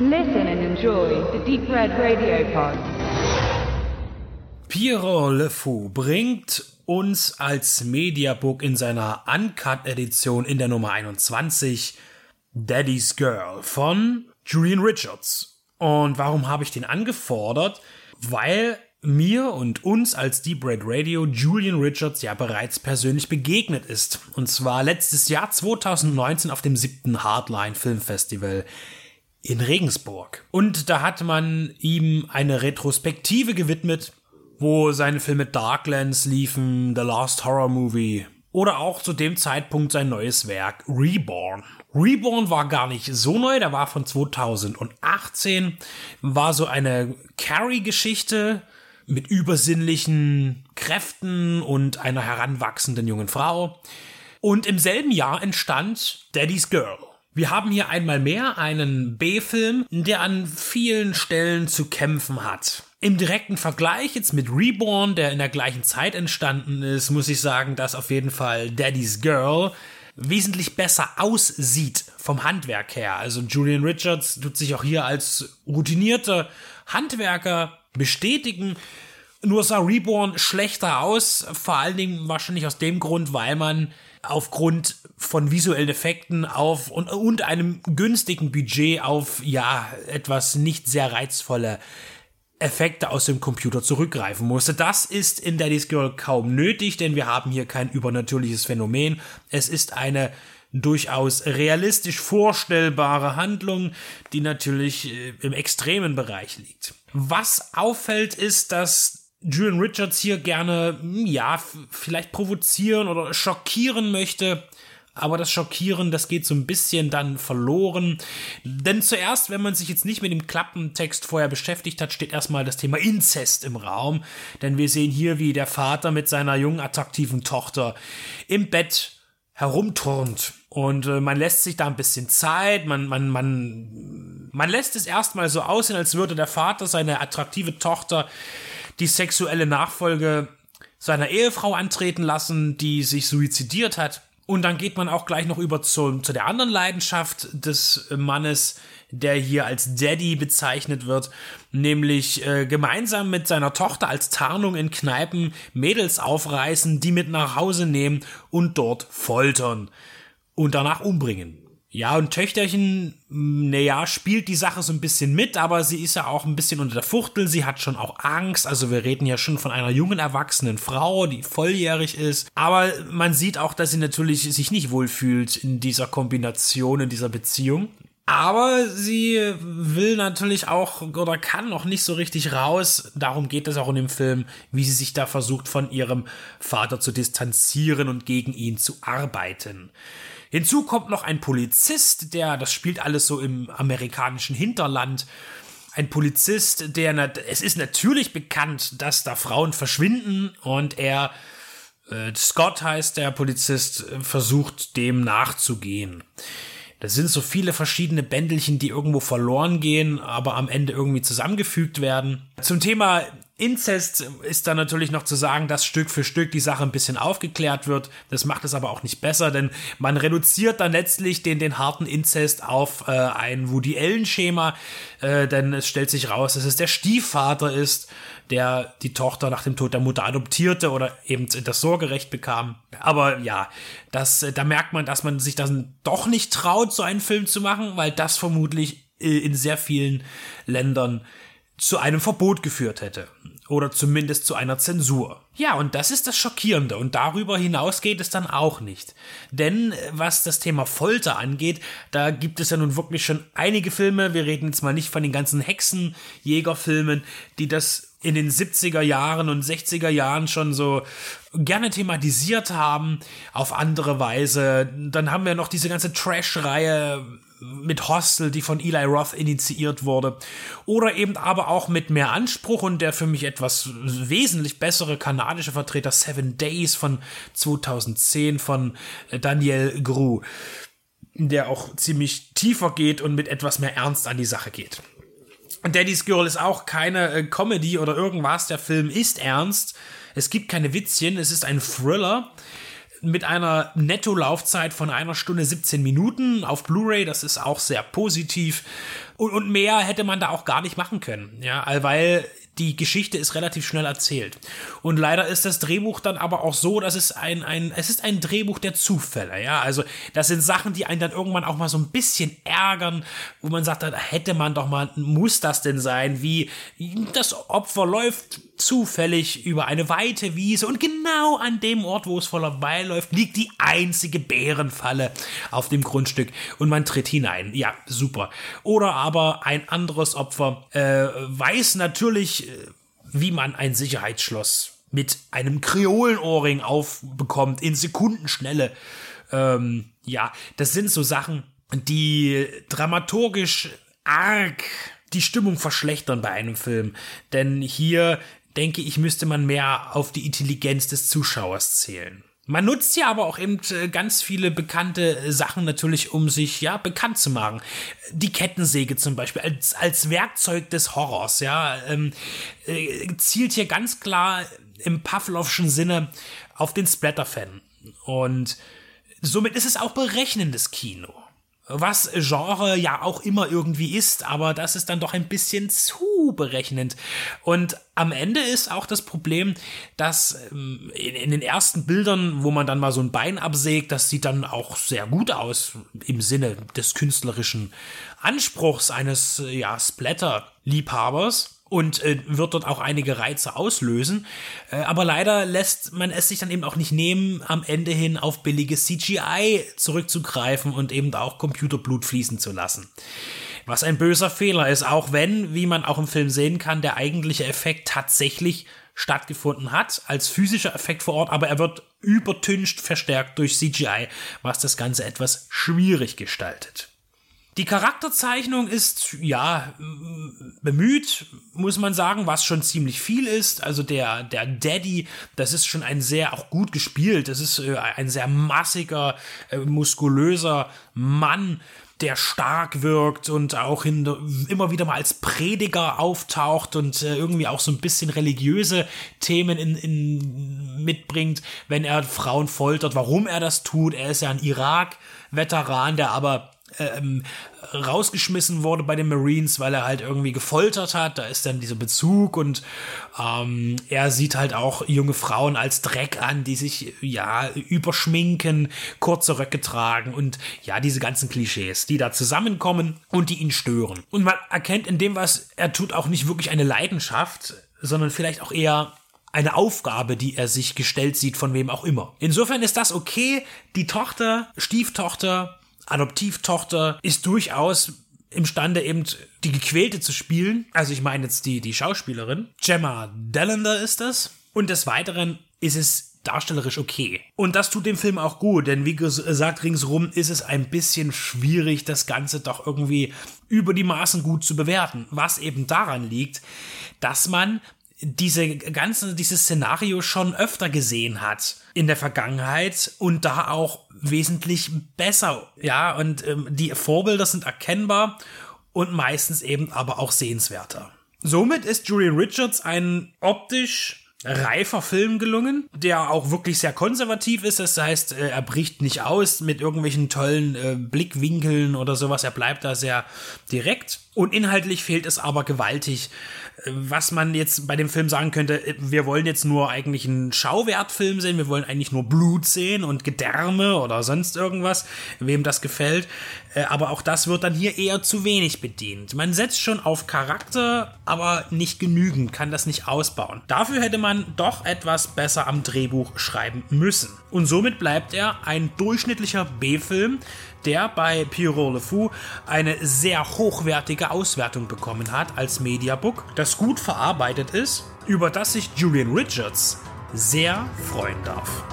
Listen and enjoy the Deep Red Radio Pod. Pierrot Le Fou bringt uns als Mediabook in seiner Uncut-Edition in der Nummer 21 Daddy's Girl von Julian Richards. Und warum habe ich den angefordert? Weil mir und uns als Deep Red Radio Julian Richards ja bereits persönlich begegnet ist. Und zwar letztes Jahr 2019 auf dem siebten Hardline Filmfestival in Regensburg. Und da hat man ihm eine Retrospektive gewidmet, wo seine Filme Darklands liefen, The Last Horror Movie oder auch zu dem Zeitpunkt sein neues Werk Reborn. Reborn war gar nicht so neu, der war von 2018, war so eine Carrie-Geschichte mit übersinnlichen Kräften und einer heranwachsenden jungen Frau. Und im selben Jahr entstand Daddy's Girl. Wir haben hier einmal mehr einen B-Film, der an vielen Stellen zu kämpfen hat. Im direkten Vergleich jetzt mit Reborn, der in der gleichen Zeit entstanden ist, muss ich sagen, dass auf jeden Fall Daddy's Girl wesentlich besser aussieht vom Handwerk her. Also Julian Richards tut sich auch hier als routinierter Handwerker bestätigen. Nur sah Reborn schlechter aus, vor allen Dingen wahrscheinlich aus dem Grund, weil man aufgrund von visuellen Effekten auf und, und einem günstigen Budget auf ja etwas nicht sehr reizvolle Effekte aus dem Computer zurückgreifen musste. Das ist in Daddy's Girl kaum nötig, denn wir haben hier kein übernatürliches Phänomen. Es ist eine durchaus realistisch vorstellbare Handlung, die natürlich äh, im extremen Bereich liegt. Was auffällt, ist, dass Julian Richards hier gerne, hm, ja, vielleicht provozieren oder schockieren möchte. Aber das Schockieren, das geht so ein bisschen dann verloren. Denn zuerst, wenn man sich jetzt nicht mit dem Klappentext vorher beschäftigt hat, steht erstmal das Thema Inzest im Raum. Denn wir sehen hier, wie der Vater mit seiner jungen, attraktiven Tochter im Bett herumturnt. Und äh, man lässt sich da ein bisschen Zeit, man, man, man, man lässt es erstmal so aussehen, als würde der Vater seine attraktive Tochter die sexuelle Nachfolge seiner Ehefrau antreten lassen, die sich suizidiert hat. Und dann geht man auch gleich noch über zu, zu der anderen Leidenschaft des Mannes, der hier als Daddy bezeichnet wird, nämlich äh, gemeinsam mit seiner Tochter als Tarnung in Kneipen Mädels aufreißen, die mit nach Hause nehmen und dort foltern und danach umbringen. Ja, und Töchterchen, naja, spielt die Sache so ein bisschen mit, aber sie ist ja auch ein bisschen unter der Fuchtel. Sie hat schon auch Angst. Also wir reden ja schon von einer jungen, erwachsenen Frau, die volljährig ist. Aber man sieht auch, dass sie natürlich sich nicht wohlfühlt in dieser Kombination, in dieser Beziehung. Aber sie will natürlich auch oder kann noch nicht so richtig raus. Darum geht es auch in dem Film, wie sie sich da versucht, von ihrem Vater zu distanzieren und gegen ihn zu arbeiten. Hinzu kommt noch ein Polizist, der, das spielt alles so im amerikanischen Hinterland, ein Polizist, der, es ist natürlich bekannt, dass da Frauen verschwinden und er, äh, Scott heißt der Polizist, versucht dem nachzugehen. Das sind so viele verschiedene Bändelchen, die irgendwo verloren gehen, aber am Ende irgendwie zusammengefügt werden. Zum Thema Inzest ist dann natürlich noch zu sagen, dass Stück für Stück die Sache ein bisschen aufgeklärt wird. Das macht es aber auch nicht besser, denn man reduziert dann letztlich den, den harten Inzest auf äh, ein Woody Allen-Schema, äh, denn es stellt sich raus, dass es der Stiefvater ist, der die Tochter nach dem Tod der Mutter adoptierte oder eben das Sorgerecht bekam. Aber ja, das, äh, da merkt man, dass man sich dann doch nicht traut, so einen Film zu machen, weil das vermutlich äh, in sehr vielen Ländern zu einem Verbot geführt hätte. Oder zumindest zu einer Zensur. Ja, und das ist das Schockierende. Und darüber hinaus geht es dann auch nicht. Denn äh, was das Thema Folter angeht, da gibt es ja nun wirklich schon einige Filme. Wir reden jetzt mal nicht von den ganzen Hexenjägerfilmen, die das in den 70er Jahren und 60er Jahren schon so gerne thematisiert haben, auf andere Weise. Dann haben wir noch diese ganze Trash-Reihe mit Hostel, die von Eli Roth initiiert wurde. Oder eben aber auch mit mehr Anspruch und der für mich etwas wesentlich bessere kanadische Vertreter Seven Days von 2010 von Daniel Gru, der auch ziemlich tiefer geht und mit etwas mehr Ernst an die Sache geht. Daddy's Girl ist auch keine äh, Comedy oder irgendwas. Der Film ist ernst. Es gibt keine Witzchen. Es ist ein Thriller mit einer Netto-Laufzeit von einer Stunde 17 Minuten auf Blu-ray. Das ist auch sehr positiv. Und, und mehr hätte man da auch gar nicht machen können. Ja, weil die Geschichte ist relativ schnell erzählt. Und leider ist das Drehbuch dann aber auch so, dass es ein, ein, es ist ein Drehbuch der Zufälle, ja. Also, das sind Sachen, die einen dann irgendwann auch mal so ein bisschen ärgern, wo man sagt, da hätte man doch mal, muss das denn sein, wie das Opfer läuft zufällig über eine weite Wiese und genau an dem Ort, wo es vorbeiläuft, liegt die einzige Bärenfalle auf dem Grundstück und man tritt hinein. Ja, super. Oder aber ein anderes Opfer äh, weiß natürlich, äh, wie man ein Sicherheitsschloss mit einem Kreolenohrring aufbekommt in Sekundenschnelle. Ähm, ja, das sind so Sachen, die dramaturgisch arg die Stimmung verschlechtern bei einem Film. Denn hier denke ich, müsste man mehr auf die Intelligenz des Zuschauers zählen. Man nutzt ja aber auch eben äh, ganz viele bekannte Sachen natürlich, um sich ja bekannt zu machen. Die Kettensäge zum Beispiel als, als Werkzeug des Horrors, ja, ähm, äh, zielt hier ganz klar im Pavlovschen Sinne auf den Splatter-Fan. Und somit ist es auch berechnendes Kino was Genre ja auch immer irgendwie ist, aber das ist dann doch ein bisschen zu berechnend. Und am Ende ist auch das Problem, dass ähm, in, in, den ersten Bildern, wo man dann mal so ein Bein absägt, das sieht dann auch sehr gut aus im Sinne des künstlerischen Anspruchs eines ja, Splatter-Liebhabers und äh, wird dort auch einige Reize auslösen. Äh, aber leider lässt man es sich dann eben auch nicht nehmen, am Ende hin auf billiges CGI zurückzugreifen und eben auch Computerblut fließen zu lassen. Was ein böser Fehler ist, auch wenn, wie man auch im Film sehen kann, der eigentliche Effekt tatsächlich stattgefunden hat, als physischer Effekt vor Ort, aber er wird übertüncht verstärkt durch CGI, was das Ganze etwas schwierig gestaltet. Die Charakterzeichnung ist, ja, bemüht, muss man sagen, was schon ziemlich viel ist. Also der, der Daddy, das ist schon ein sehr, auch gut gespielt. Das ist äh, ein sehr massiger, äh, muskulöser Mann, der stark wirkt und auch in, immer wieder mal als Prediger auftaucht und äh, irgendwie auch so ein bisschen religiöse Themen in, in, mitbringt, wenn er Frauen foltert, warum er das tut. Er ist ja ein Irak-Veteran, der aber ähm, rausgeschmissen wurde bei den Marines, weil er halt irgendwie gefoltert hat. Da ist dann dieser Bezug und ähm, er sieht halt auch junge Frauen als Dreck an, die sich ja überschminken, kurze Röcke tragen und ja, diese ganzen Klischees, die da zusammenkommen und die ihn stören. Und man erkennt in dem, was er tut, auch nicht wirklich eine Leidenschaft, sondern vielleicht auch eher eine Aufgabe, die er sich gestellt sieht, von wem auch immer. Insofern ist das okay. Die Tochter, Stieftochter, Adoptivtochter ist durchaus imstande eben die Gequälte zu spielen. Also ich meine jetzt die, die Schauspielerin. Gemma Dellender ist das. Und des Weiteren ist es darstellerisch okay. Und das tut dem Film auch gut, denn wie gesagt, ringsrum ist es ein bisschen schwierig, das Ganze doch irgendwie über die Maßen gut zu bewerten. Was eben daran liegt, dass man diese ganze, dieses Szenario schon öfter gesehen hat in der Vergangenheit und da auch wesentlich besser. Ja, und ähm, die Vorbilder sind erkennbar und meistens eben aber auch sehenswerter. Somit ist Julian Richards ein optisch reifer Film gelungen, der auch wirklich sehr konservativ ist. Das heißt, äh, er bricht nicht aus mit irgendwelchen tollen äh, Blickwinkeln oder sowas. Er bleibt da sehr direkt. Und inhaltlich fehlt es aber gewaltig was man jetzt bei dem Film sagen könnte, wir wollen jetzt nur eigentlich einen Schauwertfilm sehen, wir wollen eigentlich nur Blut sehen und Gedärme oder sonst irgendwas, wem das gefällt. Äh, aber auch das wird dann hier eher zu wenig bedient. Man setzt schon auf Charakter, aber nicht genügend, kann das nicht ausbauen. Dafür hätte man doch etwas besser am Drehbuch schreiben müssen. Und somit bleibt er ein durchschnittlicher B-Film, der bei Pierrot Le Fou eine sehr hochwertige Auswertung bekommen hat als Mediabook, das gut verarbeitet ist, über das sich Julian Richards sehr freuen darf.